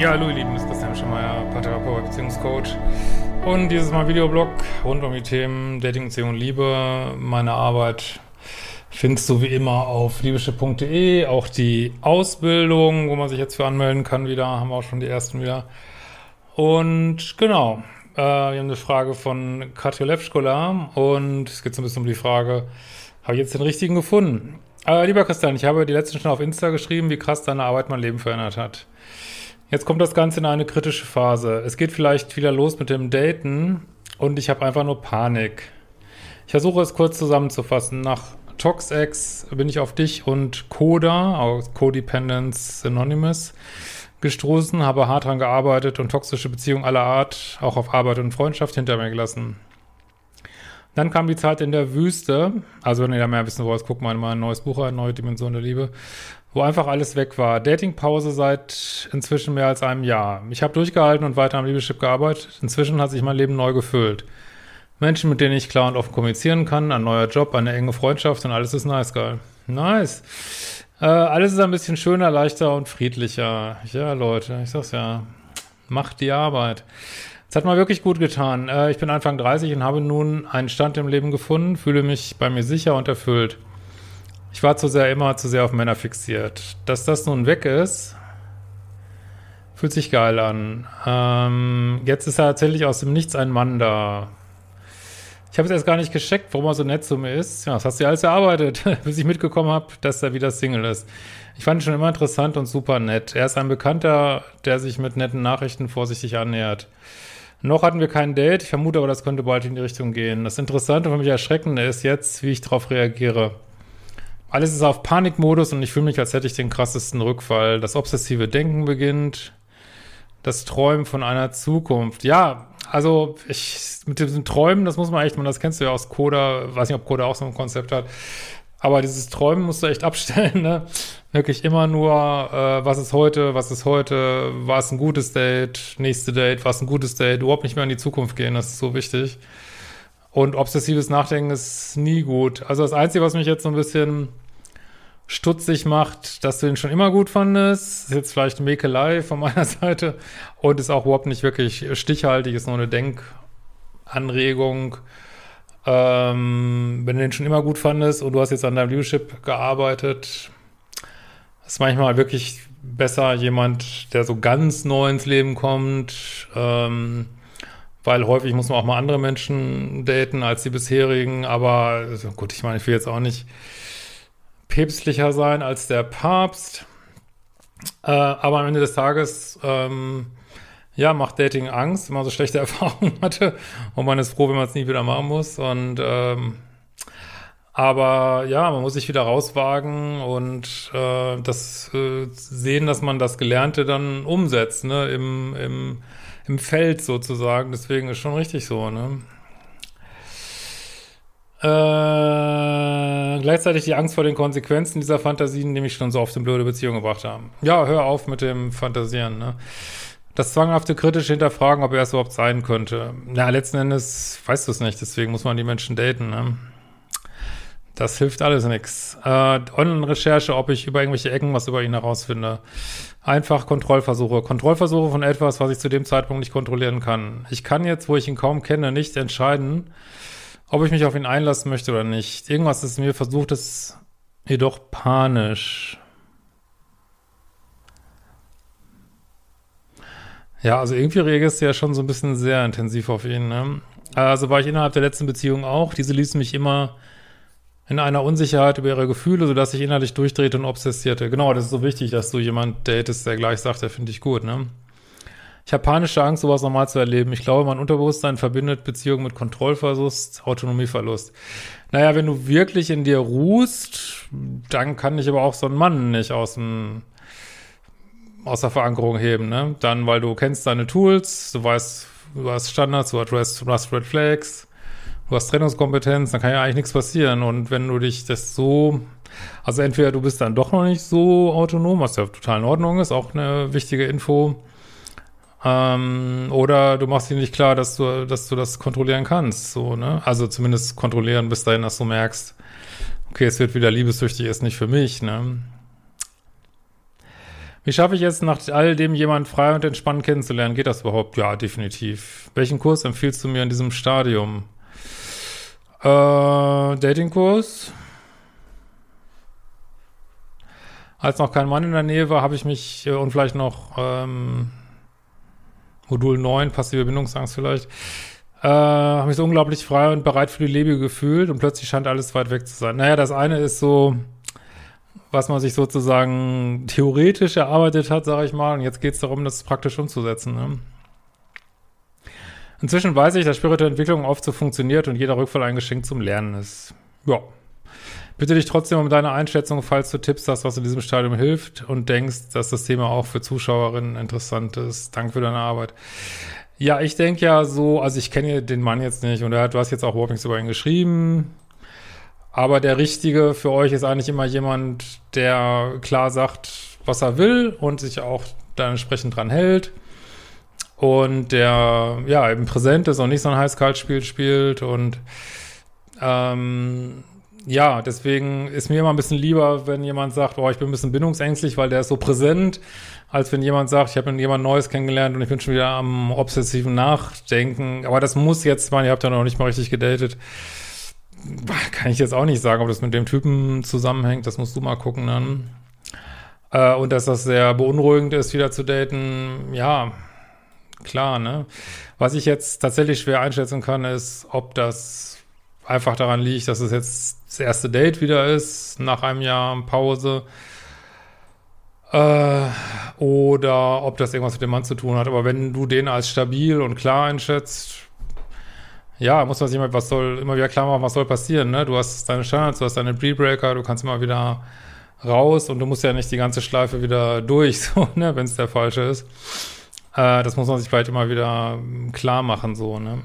Ja, hallo ihr Lieben, das ist Christian Schemeier, Paartherapeut, Beziehungscoach und dieses Mal Videoblog rund um die Themen Dating, Beziehung Liebe. Meine Arbeit findest du wie immer auf liebeschiff.de, auch die Ausbildung, wo man sich jetzt für anmelden kann wieder, haben wir auch schon die ersten wieder. Und genau, äh, wir haben eine Frage von Katja Levschkola und es geht so ein bisschen um die Frage, habe ich jetzt den richtigen gefunden? Äh, lieber Christian, ich habe die letzten schon auf Insta geschrieben, wie krass deine Arbeit mein Leben verändert hat. Jetzt kommt das Ganze in eine kritische Phase. Es geht vielleicht wieder los mit dem Daten und ich habe einfach nur Panik. Ich versuche es kurz zusammenzufassen. Nach ToxX bin ich auf dich und Coda, aus Codependence Anonymous, gestoßen, habe hart dran gearbeitet und toxische Beziehungen aller Art, auch auf Arbeit und Freundschaft hinter mir gelassen. Dann kam die Zeit in der Wüste. Also, wenn ihr da mehr wissen wollt, guckt mal in mein neues Buch ein, Neue Dimension der Liebe wo einfach alles weg war. Datingpause seit inzwischen mehr als einem Jahr. Ich habe durchgehalten und weiter am Liebeschip gearbeitet. Inzwischen hat sich mein Leben neu gefüllt. Menschen, mit denen ich klar und offen kommunizieren kann, ein neuer Job, eine enge Freundschaft und alles ist nice, geil. Nice. Äh, alles ist ein bisschen schöner, leichter und friedlicher. Ja, Leute, ich sag's ja. Macht die Arbeit. Es hat mal wirklich gut getan. Äh, ich bin Anfang 30 und habe nun einen Stand im Leben gefunden, fühle mich bei mir sicher und erfüllt. Ich war zu sehr immer zu sehr auf Männer fixiert. Dass das nun weg ist, fühlt sich geil an. Ähm, jetzt ist er tatsächlich aus dem Nichts ein Mann da. Ich habe es erst gar nicht gescheckt, warum er so nett zu mir ist. Ja, das hast du ja alles erarbeitet, bis ich mitgekommen habe, dass er wieder Single ist. Ich fand ihn schon immer interessant und super nett. Er ist ein Bekannter, der sich mit netten Nachrichten vorsichtig annähert. Noch hatten wir kein Date, ich vermute aber, das könnte bald in die Richtung gehen. Das Interessante und für mich Erschreckende ist jetzt, wie ich darauf reagiere. Alles ist auf Panikmodus und ich fühle mich, als hätte ich den krassesten Rückfall. Das obsessive Denken beginnt. Das Träumen von einer Zukunft. Ja, also ich, mit diesen Träumen, das muss man echt, man, das kennst du ja aus Coda, weiß nicht, ob Coda auch so ein Konzept hat. Aber dieses Träumen musst du echt abstellen, ne? Wirklich immer nur, äh, was ist heute, was ist heute, war es ein gutes Date, nächste Date, war es ein gutes Date, überhaupt nicht mehr in die Zukunft gehen, das ist so wichtig. Und obsessives Nachdenken ist nie gut. Also das Einzige, was mich jetzt so ein bisschen stutzig macht, dass du ihn schon immer gut fandest. Ist jetzt vielleicht Mäkelei von meiner Seite und ist auch überhaupt nicht wirklich stichhaltig, ist nur eine Denkanregung. Ähm, wenn du den schon immer gut fandest und du hast jetzt an deinem Leadership gearbeitet, ist manchmal wirklich besser jemand, der so ganz neu ins Leben kommt, ähm, weil häufig muss man auch mal andere Menschen daten als die bisherigen, aber also gut, ich meine, ich will jetzt auch nicht päpstlicher sein als der Papst. Äh, aber am Ende des Tages, ähm, ja, macht Dating Angst, wenn man so schlechte Erfahrungen hatte. Und man ist froh, wenn man es nie wieder machen muss. Und ähm, aber ja, man muss sich wieder rauswagen und äh, das äh, sehen, dass man das Gelernte dann umsetzt, ne, im, im, im Feld sozusagen. Deswegen ist schon richtig so, ne. Äh, gleichzeitig die Angst vor den Konsequenzen dieser Fantasien, die mich schon so oft in blöde Beziehungen gebracht haben. Ja, hör auf mit dem Fantasieren, ne? Das zwanghafte kritische Hinterfragen, ob er es überhaupt sein könnte. Na, letzten Endes weißt du es nicht, deswegen muss man die Menschen daten, ne? Das hilft alles nichts. Äh, Online-Recherche, ob ich über irgendwelche Ecken was über ihn herausfinde. Einfach Kontrollversuche. Kontrollversuche von etwas, was ich zu dem Zeitpunkt nicht kontrollieren kann. Ich kann jetzt, wo ich ihn kaum kenne, nicht entscheiden, ob ich mich auf ihn einlassen möchte oder nicht. Irgendwas ist mir versucht, ist jedoch panisch. Ja, also irgendwie reagierst du ja schon so ein bisschen sehr intensiv auf ihn, ne? Also war ich innerhalb der letzten Beziehung auch. Diese ließen mich immer in einer Unsicherheit über ihre Gefühle, sodass ich innerlich durchdrehte und obsessierte. Genau, das ist so wichtig, dass du jemand datest, der gleich sagt, der finde ich gut, ne? Ich habe panische Angst, sowas nochmal zu erleben. Ich glaube, mein Unterbewusstsein verbindet Beziehungen mit Kontrollverlust, Autonomieverlust. Naja, wenn du wirklich in dir ruhst, dann kann ich aber auch so einen Mann nicht aus dem aus der Verankerung heben, ne? Dann, weil du kennst deine Tools, du weißt, du hast Standards, du hast, du hast Red Flags, du hast Trennungskompetenz, dann kann ja eigentlich nichts passieren. Und wenn du dich das so, also entweder du bist dann doch noch nicht so autonom, was ja total in Ordnung ist, auch eine wichtige Info, ähm, oder du machst dir nicht klar, dass du, dass du das kontrollieren kannst, so, ne? Also zumindest kontrollieren bis dahin, dass du merkst, okay, es wird wieder liebessüchtig, ist nicht für mich, ne? Wie schaffe ich es, nach all dem jemand frei und entspannt kennenzulernen? Geht das überhaupt? Ja, definitiv. Welchen Kurs empfiehlst du mir in diesem Stadium? Äh, Datingkurs? Als noch kein Mann in der Nähe war, habe ich mich äh, und vielleicht noch ähm, Modul 9, passive Bindungsangst vielleicht, äh, habe mich so unglaublich frei und bereit für die Liebe gefühlt und plötzlich scheint alles weit weg zu sein. Naja, das eine ist so, was man sich sozusagen theoretisch erarbeitet hat, sage ich mal, und jetzt geht es darum, das praktisch umzusetzen. Ne? Inzwischen weiß ich, dass spirituelle Entwicklung oft so funktioniert und jeder Rückfall ein Geschenk zum Lernen ist. Ja. Bitte dich trotzdem um deine Einschätzung, falls du Tipps hast, was in diesem Stadium hilft und denkst, dass das Thema auch für Zuschauerinnen interessant ist. Danke für deine Arbeit. Ja, ich denke ja so, also ich kenne den Mann jetzt nicht und er hat, du hast jetzt auch überhaupt nichts über ihn geschrieben. Aber der Richtige für euch ist eigentlich immer jemand, der klar sagt, was er will und sich auch dann entsprechend dran hält. Und der, ja, eben präsent ist und nicht so ein Heiß-Kalt-Spiel spielt und, ähm, ja, deswegen ist mir immer ein bisschen lieber, wenn jemand sagt, oh, ich bin ein bisschen bindungsängstlich, weil der ist so präsent, als wenn jemand sagt, ich habe jemand Neues kennengelernt und ich bin schon wieder am obsessiven Nachdenken. Aber das muss jetzt mal, ihr habt ja noch nicht mal richtig gedatet. Kann ich jetzt auch nicht sagen, ob das mit dem Typen zusammenhängt, das musst du mal gucken dann. Äh, und dass das sehr beunruhigend ist, wieder zu daten, ja, klar, ne? Was ich jetzt tatsächlich schwer einschätzen kann, ist, ob das einfach daran liegt, dass es jetzt das erste Date wieder ist, nach einem Jahr Pause. Äh, oder ob das irgendwas mit dem Mann zu tun hat. Aber wenn du den als stabil und klar einschätzt, ja, muss man sich immer, was soll, immer wieder klar machen, was soll passieren, ne? Du hast deine Standards, du hast deine Pre-Breaker, du kannst immer wieder raus und du musst ja nicht die ganze Schleife wieder durch, so, ne, wenn es der falsche ist. Äh, das muss man sich vielleicht immer wieder klar machen, so, ne?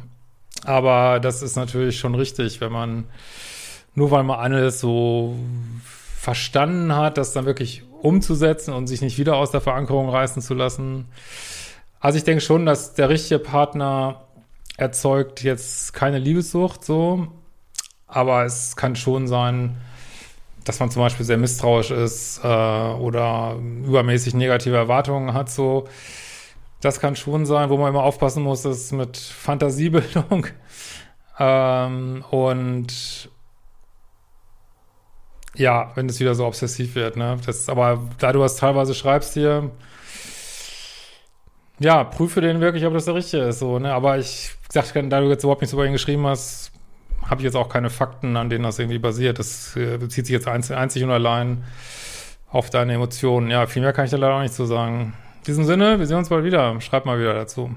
Aber das ist natürlich schon richtig, wenn man nur weil man alles so verstanden hat, das dann wirklich umzusetzen und sich nicht wieder aus der Verankerung reißen zu lassen. Also ich denke schon, dass der richtige Partner erzeugt jetzt keine Liebessucht so, aber es kann schon sein, dass man zum Beispiel sehr misstrauisch ist äh, oder übermäßig negative Erwartungen hat so. Das kann schon sein, wo man immer aufpassen muss, ist mit Fantasiebildung ähm, und ja, wenn es wieder so obsessiv wird, ne? Das, aber da du was teilweise schreibst hier, ja, prüfe den wirklich, ob das der richtige ist, so, ne? Aber ich sag, da du jetzt überhaupt nichts über ihn geschrieben hast, habe ich jetzt auch keine Fakten, an denen das irgendwie basiert. Das äh, bezieht sich jetzt einzig, einzig und allein auf deine Emotionen. Ja, viel mehr kann ich da leider auch nicht zu sagen. In diesem Sinne, wir sehen uns bald wieder. Schreib mal wieder dazu.